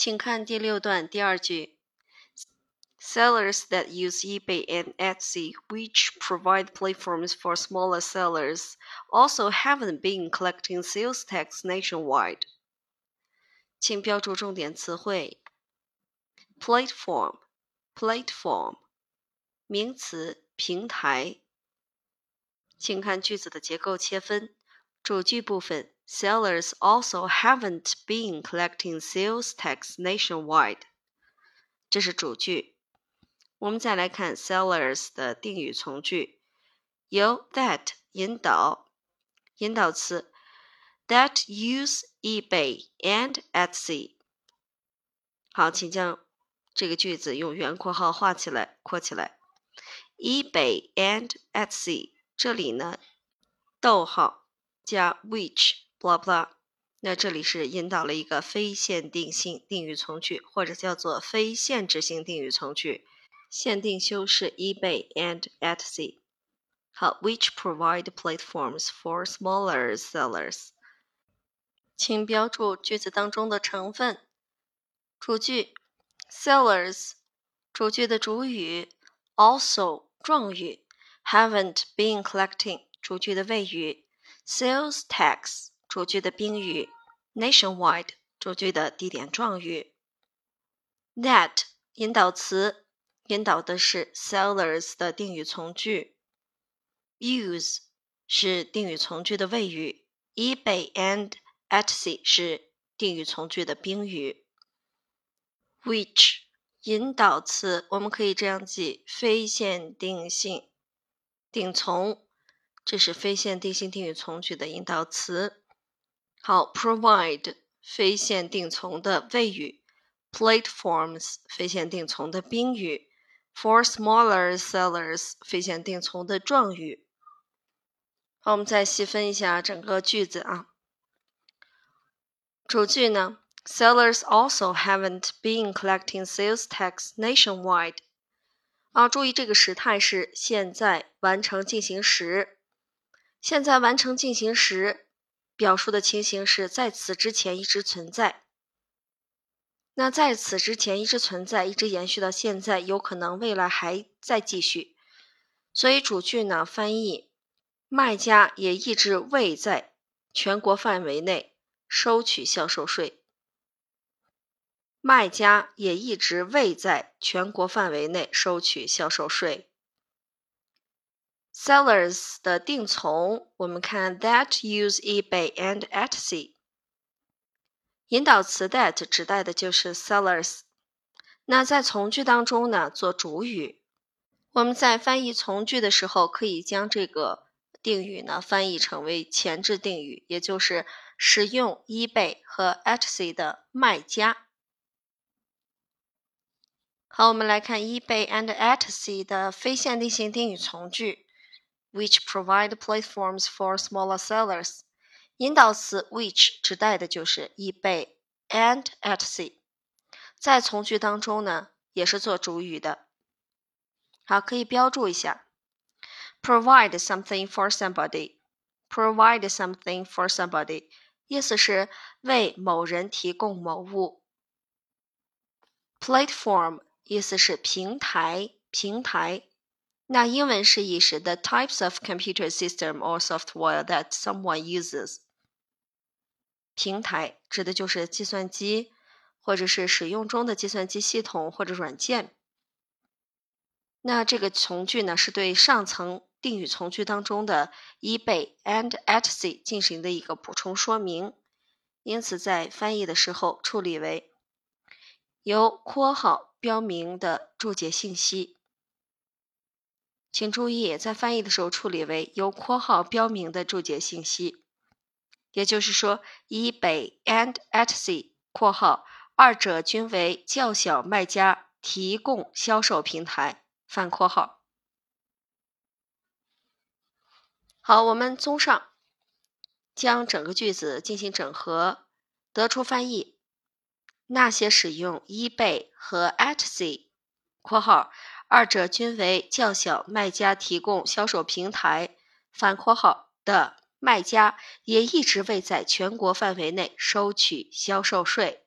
请看第六段第二句。Sellers that use eBay and Etsy, which provide platforms for smaller sellers, also haven't been collecting sales tax nationwide. 请标注重点词汇：platform、platform，名词，平台。请看句子的结构切分，主句部分 ：Sellers also haven't been collecting sales tax nationwide。这是主句。我们再来看 sellers 的定语从句，由 that 引导，引导词 that use eBay and Etsy。好，请将这个句子用圆括号画起来，括起来。eBay and Etsy，这里呢，逗号加 which，blah blah，blah 那这里是引导了一个非限定性定语从句，或者叫做非限制性定语从句。限定修饰 eBay and Etsy。好，which provide platforms for smaller sellers。请标注句子当中的成分。主句 sellers，主句的主语 also 状语 haven't been collecting，主句的谓语 sales tax，主句的宾语 nationwide，主句的地点状语 that 引导词。引导的是 sellers 的定语从句，use 是定语从句的谓语，eBay and Etsy 是定语从句的宾语，which 引导词我们可以这样记：非限定性定从，这是非限定性定语从句的引导词。好，provide 非限定从的谓语，platforms 非限定从的宾语。For smaller sellers，非限定从的状语。好，我们再细分一下整个句子啊。主句呢，Sellers also haven't been collecting sales tax nationwide。啊，注意这个时态是现在完成进行时。现在完成进行时表述的情形是在此之前一直存在。那在此之前一直存在，一直延续到现在，有可能未来还在继续。所以主句呢，翻译卖家也一直未在全国范围内收取销售税。卖家也一直未在全国范围内收取销售税。Sellers 的定从，我们看 that use eBay and Etsy。引导词 that 指代的就是 sellers。那在从句当中呢，做主语。我们在翻译从句的时候，可以将这个定语呢翻译成为前置定语，也就是使用 eBay 和 Etsy 的卖家。好，我们来看 eBay and Etsy 的非限定性定语从句 ，which provide platforms for smaller sellers。引导词 which 指代的就是 eBay and Etsy，在从句当中呢，也是做主语的。好，可以标注一下，provide something for somebody，provide something for somebody，意思是为某人提供某物。platform 意思是平台，平台。 那英文释义是 the types of computer system or software that someone uses。平台指的就是计算机，或者是使用中的计算机系统或者软件。那这个从句呢，是对上层定语从句当中的 eBay and Etsy 进行的一个补充说明，因此在翻译的时候处理为由括号标明的注解信息。请注意，在翻译的时候处理为由括号标明的注解信息。也就是说，eBay and Etsy（ 括号二者均为较小卖家提供销售平台）反括号。好，我们综上，将整个句子进行整合，得出翻译：那些使用 eBay 和 Etsy（ 括号二者均为较小卖家提供销售平台）反括号的。卖家也一直未在全国范围内收取销售税。